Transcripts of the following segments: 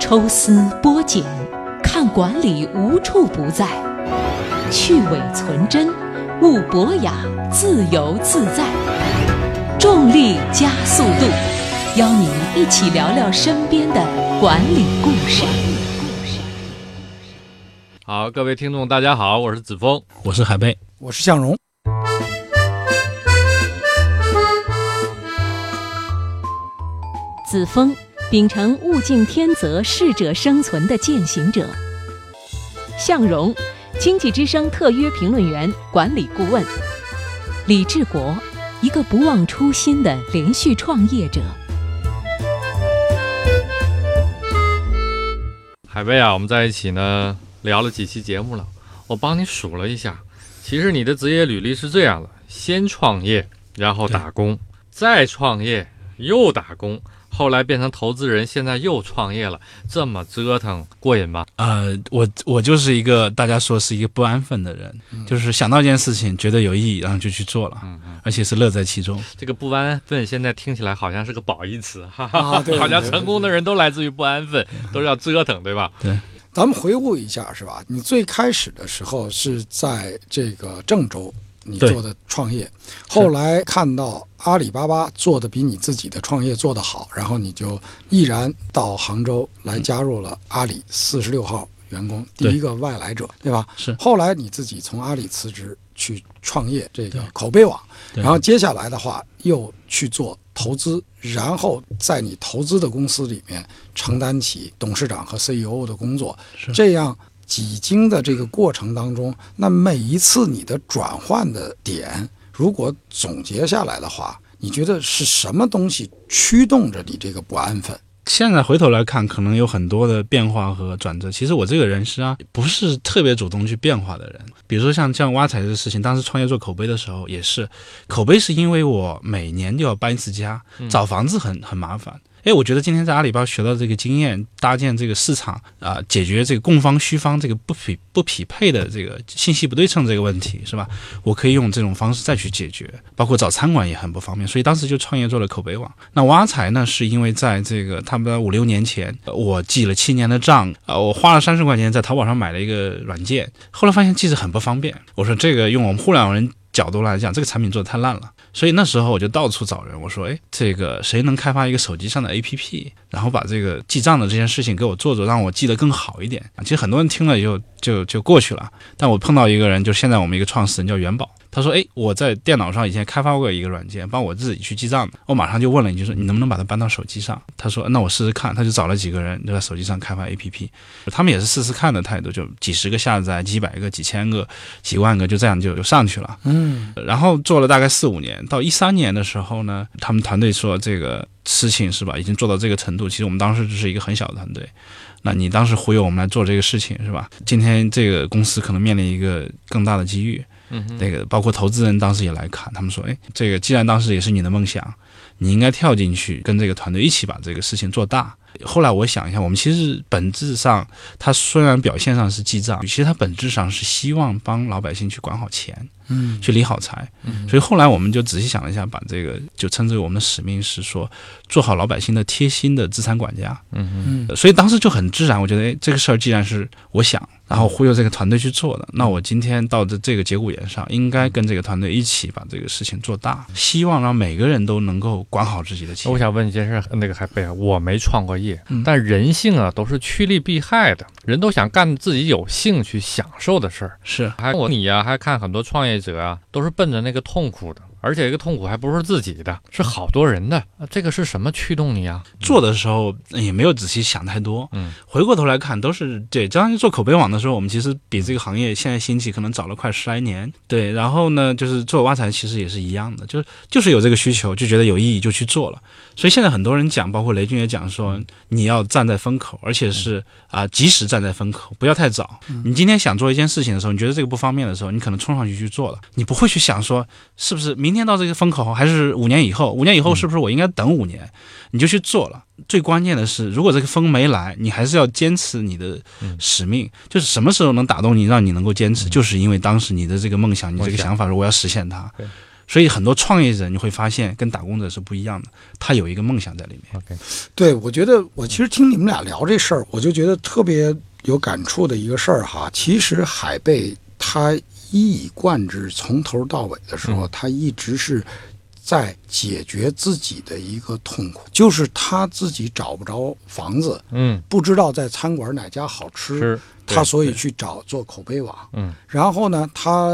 抽丝剥茧，看管理无处不在；去伪存真，悟博雅自由自在。重力加速度，邀您一起聊聊身边的管理故事。好，各位听众，大家好，我是子峰，我是海贝，我是向荣。子峰，秉承物竞天择、适者生存的践行者；向荣，经济之声特约评论员、管理顾问；李志国，一个不忘初心的连续创业者。海贝啊，我们在一起呢，聊了几期节目了，我帮你数了一下，其实你的职业履历是这样的：先创业，然后打工，再创业，又打工。后来变成投资人，现在又创业了，这么折腾过瘾吗？呃，我我就是一个大家说是一个不安分的人，就是想到一件事情觉得有意义，然后就去做了，嗯嗯，而且是乐在其中。这个不安分现在听起来好像是个褒义词，哈哈，好像成功的人都来自于不安分，都是要折腾，对吧？对，咱们回顾一下，是吧？你最开始的时候是在这个郑州。你做的创业，后来看到阿里巴巴做的比你自己的创业做得好，然后你就毅然到杭州来加入了阿里四十六号员工，第一个外来者，对吧？是。后来你自己从阿里辞职去创业这个口碑网，然后接下来的话又去做投资，然后在你投资的公司里面承担起董事长和 CEO 的工作，这样。几经的这个过程当中，那每一次你的转换的点，如果总结下来的话，你觉得是什么东西驱动着你这个不安分？现在回头来看，可能有很多的变化和转折。其实我这个人是啊，不是特别主动去变化的人。比如说像像挖财的事情，当时创业做口碑的时候，也是口碑是因为我每年就要搬一次家，找房子很很麻烦。哎，我觉得今天在阿里巴巴学到这个经验，搭建这个市场啊，解决这个供方需方这个不匹不匹配的这个信息不对称这个问题，是吧？我可以用这种方式再去解决，包括找餐馆也很不方便，所以当时就创业做了口碑网。那挖财呢，是因为在这个他们五六年前，我记了七年的账啊，我花了三十块钱在淘宝上买了一个软件，后来发现记着很不方便。我说这个用我们互联网人角度来讲，这个产品做的太烂了。所以那时候我就到处找人，我说：“哎，这个谁能开发一个手机上的 APP，然后把这个记账的这件事情给我做做，让我记得更好一点。”其实很多人听了以后就就过去了，但我碰到一个人，就现在我们一个创始人叫元宝。他说：“哎，我在电脑上以前开发过一个软件，帮我自己去记账的。我马上就问了一句，说你能不能把它搬到手机上？他说：那我试试看。他就找了几个人，就在手机上开发 APP。他们也是试试看的态度，就几十个下载，几百个、几千个、几万个，就这样就就上去了。嗯，然后做了大概四五年，到一三年的时候呢，他们团队说这个事情是吧，已经做到这个程度。其实我们当时只是一个很小的团队。那你当时忽悠我们来做这个事情是吧？今天这个公司可能面临一个更大的机遇。”那个包括投资人当时也来看，他们说，哎，这个既然当时也是你的梦想，你应该跳进去跟这个团队一起把这个事情做大。后来我想一下，我们其实本质上，他虽然表现上是记账，其实他本质上是希望帮老百姓去管好钱，嗯，去理好财。嗯，所以后来我们就仔细想了一下，把这个就称之为我们的使命是说，做好老百姓的贴心的资产管家。嗯嗯，所以当时就很自然，我觉得，哎，这个事儿既然是我想。然后忽悠这个团队去做的，那我今天到这这个节骨眼上，应该跟这个团队一起把这个事情做大，希望让每个人都能够管好自己的钱。我想问一件事，那个海贝啊，我没创过业，但人性啊都是趋利避害的，人都想干自己有兴趣、享受的事儿。是，还我你呀，还看很多创业者啊，都是奔着那个痛苦的。而且这个痛苦还不是自己的，是好多人的。这个是什么驱动你啊？做的时候也没有仔细想太多。嗯，回过头来看，都是对。当时做口碑网的时候，我们其实比这个行业现在兴起可能早了快十来年。对，然后呢，就是做挖财其实也是一样的，就是就是有这个需求，就觉得有意义就去做了。所以现在很多人讲，包括雷军也讲说，你要站在风口，而且是啊，及时站在风口，不要太早。你今天想做一件事情的时候，你觉得这个不方便的时候，你可能冲上去去做了，你不会去想说是不是明。明天到这个风口还是五年以后？五年以后是不是我应该等五年？你就去做了。最关键的是，如果这个风没来，你还是要坚持你的使命。就是什么时候能打动你，让你能够坚持，就是因为当时你的这个梦想，你这个想法说我要实现它。所以很多创业者你会发现跟打工者是不一样的，他有一个梦想在里面。OK，对，我觉得我其实听你们俩聊这事儿，我就觉得特别有感触的一个事儿哈。其实海贝他一以贯之，从头到尾的时候，他一直是在解决自己的一个痛苦，就是他自己找不着房子，嗯，不知道在餐馆哪家好吃，他所以去找做口碑网。嗯。然后呢，他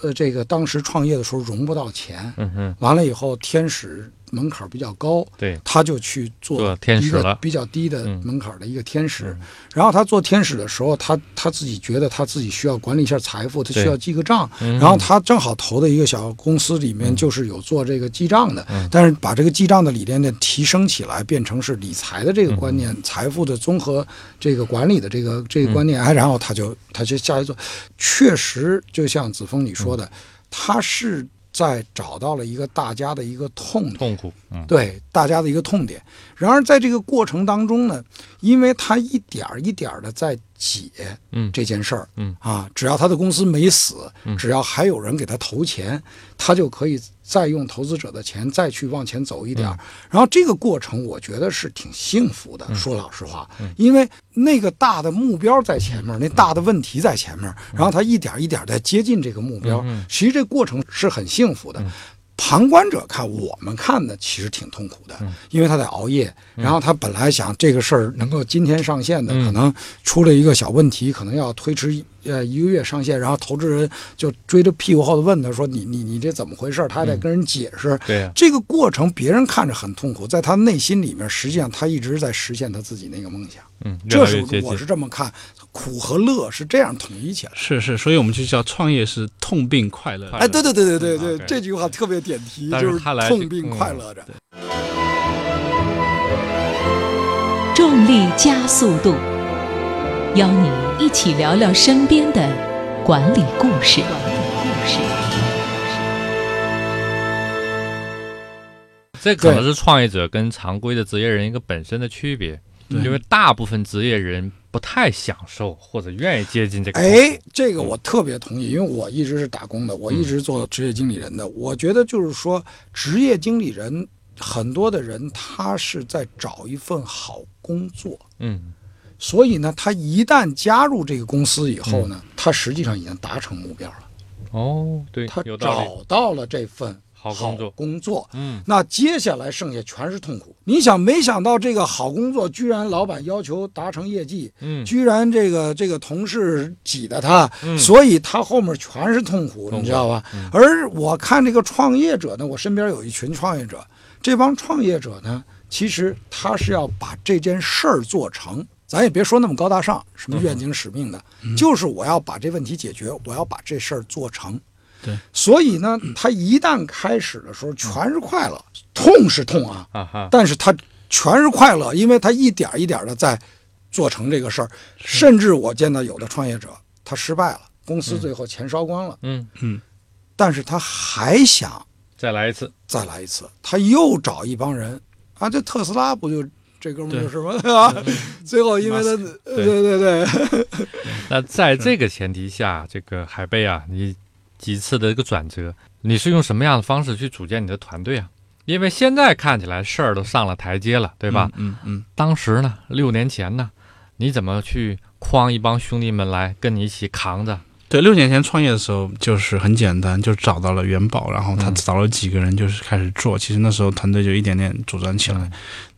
呃这个当时创业的时候融不到钱，嗯嗯，完了以后天使门槛比较高，对，他就去做做天使一个了比较低的嗯。门槛的一个天使。然后他做天使的时候，他他自己觉得他自己需要管理一下财富，他需要记个账。嗯。然后他正好投的一个小公司里面就是有做这个记账的，嗯。但是把这个记账的理念呢提升起来，变成是理财的这个观嗯。念、财富的综合这个管理的这个这个观念。哎，然后他就他就下去做，确实就像子枫你说的，嗯。他是在找到了一个大家的一个痛点。痛苦，嗯对大家的一个痛点。然而在这个过程当中呢，因为他一点儿一点的在解嗯。这件事儿，嗯。啊，只要他的公司没死，嗯。只要还有人给他投钱，他就可以再用投资者的钱再去往前走一点。然后这个过程，我觉得是挺幸福的。说老实话，因为那个大的目标在前面，那大的问题在前面，然后他一点一点在接近这个目标其实这过程是很幸福的。旁观者看，我们看的，其实挺痛苦的，因为他在熬夜，然后他本来想这个事儿能够今天上线的，嗯。可能出了一个小问题，可能要推迟一呃一个月上线，然后投资人就追着屁股后头问他说：“你你你这怎么回事？”他还得跟人解释。对呀这个过程别人看着很痛苦，在他内心里面，实际上他一直在实现他自己那个梦想。嗯，这是我是这么看，苦和乐是这样统一起来。是是，所以我们就叫创业是痛并快乐。哎，对对对对对嗯对这句话特别点题，是就是痛并嗯快乐着。重力加速度，邀你一起聊聊身边的管理故事。故事。这可能是创业者跟常规的职业人一个本身的区别，因为大部分职业人不太享受或者愿意接近这个。哎，，这个我特别同意，因为我一直是打工的，我一直做职业经理人的。我觉得就是说，职业经理人很多的人他是在找一份好工作，嗯所以呢，他一旦加入这个公司以后呢，他实际上已经达成目标了，哦，对他。找到了这份好工作工作。嗯那接下来剩下全是痛苦。你想，没想到这个好工作，居然老板要求达成业绩，嗯居然这个这个同事挤得他，嗯所以他后面全是痛苦，痛苦你知道吧？嗯而我看这个创业者呢，我身边有一群创业者，这帮创业者呢，其实他是要把这件事儿做成。咱也别说那么高大上，什么愿景使命的，就是我要把这问题解决，我要把这事儿做成。对，所以呢，他一旦开始的时候全是快乐，痛是痛啊，啊，但是他全是快乐，因为他一点一点的在做成这个事儿。甚至我见到有的创业者，他失败了，公司最后钱烧光了，嗯嗯，但是他还想再来一次。再来一次，他又找一帮人啊，这特斯拉不就这哥们儿就是嘛？对吧？最后因为他，呃对对对，那在这个前提下，这个海贝啊，你几次的一个转折，你是用什么样的方式去组建你的团队啊？因为现在看起来事儿都上了台阶了，对吧？嗯嗯，当时呢，六年前呢，你怎么去框一帮兄弟们来跟你一起扛着？对，六年前创业的时候就是很简单，就找到了元宝，然后他嗯找了几个人，就是开始做。其实那时候团队就一点点组装起来。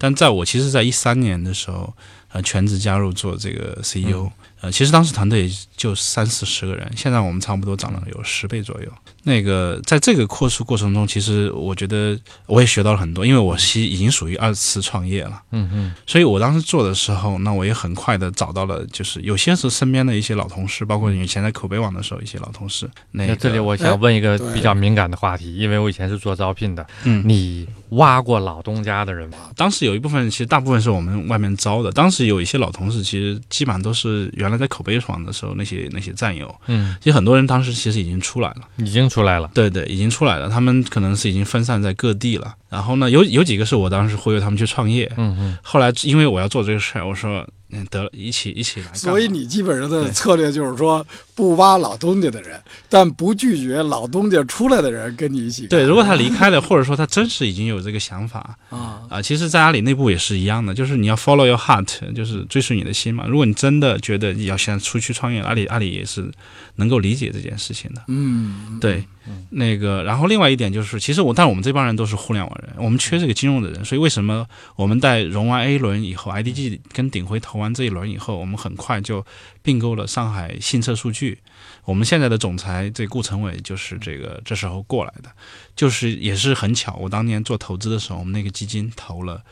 但在我其实，在一三年的时候，呃，全职加入做这个 CEO，、呃，其实当时团队也就三四十个人，现在我们差不多涨了有十倍左右。那个在这个扩数过程中，其实我觉得我也学到了很多，因为我是已经属于二次创业了。嗯嗯所以我当时做的时候，那我也很快的找到了，就是有些是身边的一些老同事，包括以前在口碑网的时候一些老同事。那个这里我想问一个比较敏感的话题，因为我以前是做招聘的，嗯你挖过老东家的人吗？当时有一部分，其实大部分是我们外面招的。当时有一些老同事，其实基本上都是原来在口碑网的时候那些那些战友。嗯，其实很多人当时其实已经出来了，已经出来了。对对，已经出来了。他们可能是已经分散在各地了。然后呢，有有几个是我当时忽悠他们去创业。嗯嗯，后来因为我要做这个事儿，我说嗯得了，一起一起来。所以你基本上的策略就是说，不挖老东家的人，但不拒绝老东家出来的人跟你一起。对，如果他离开了，或者说他真是已经有这个想法啊啊，其实，在阿里内部也是一样的，就是你要 follow your heart，就是追随你的心嘛。如果你真的觉得你要想出去创业，阿里阿里也是能够理解这件事情的。嗯，对，那个，然后另外一点就是，其实我，但我们这帮人都是互联网人，我们缺这个金融的人，所以为什么我们在融完 A 轮以后，IDG 跟鼎晖投完这一轮以后，我们很快就并购了上海信测数据。我们现在的总裁这顾成伟就是这个这时候过来的，就是也是很巧。我当年做投资的时候，我们那个基金投了，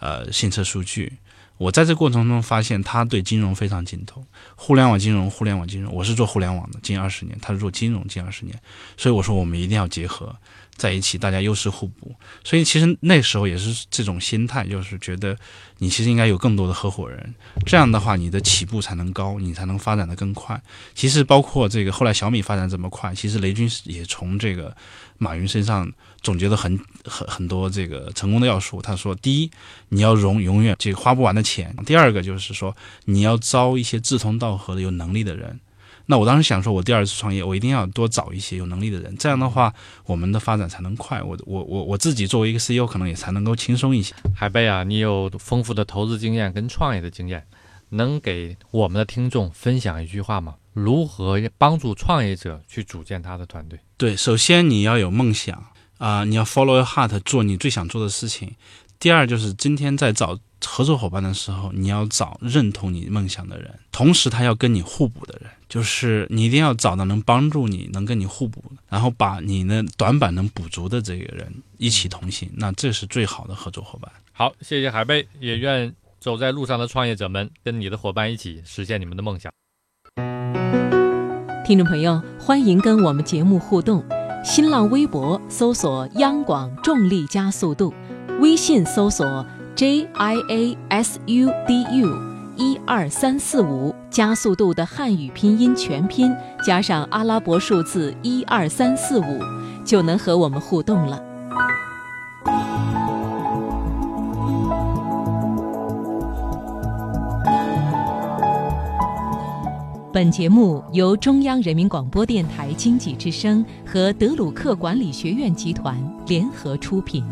呃，信测数据。我在这过程中发现他对金融非常精通，互联网金融，互联网金融。我是做互联网的，近二十年，他是做金融近二十年，所以我说我们一定要结合。在一起，大家优势互补，所以其实那时候也是这种心态，就是觉得你其实应该有更多的合伙人，这样的话你的起步才能高，你才能发展的更快。其实包括这个后来小米发展这么快，其实雷军也从这个马云身上总结了很很很多这个成功的要素。他说，第一，你要融永远这个花不完的钱；第二个就是说，你要招一些志同道合的有能力的人。那我当时想说，我第二次创业，我一定要多找一些有能力的人，这样的话，我们的发展才能快。我我我我自己作为一个 CEO，可能也才能够轻松一些。海贝啊，你有丰富的投资经验跟创业的经验，能给我们的听众分享一句话吗？如何帮助创业者去组建他的团队？对，首先你要有梦想啊，你要 follow your heart，做你最想做的事情。第二就是今天在找。合作伙伴的时候，你要找认同你梦想的人，同时他要跟你互补的人，就是你一定要找到能帮助你、能跟你互补，然后把你的短板能补足的这个人一起同行，那这是最好的合作伙伴。好，谢谢海贝，也愿走在路上的创业者们跟你的伙伴一起实现你们的梦想。听众朋友，欢迎跟我们节目互动，新浪微博搜索“央广重力加速度”，微信搜索。J I A S U D U，一二三四五加速度的汉语拼音全拼加上阿拉伯数字一二三四五，就能和我们互动了。本节目由中央人民广播电台经济之声和德鲁克管理学院集团联合出品。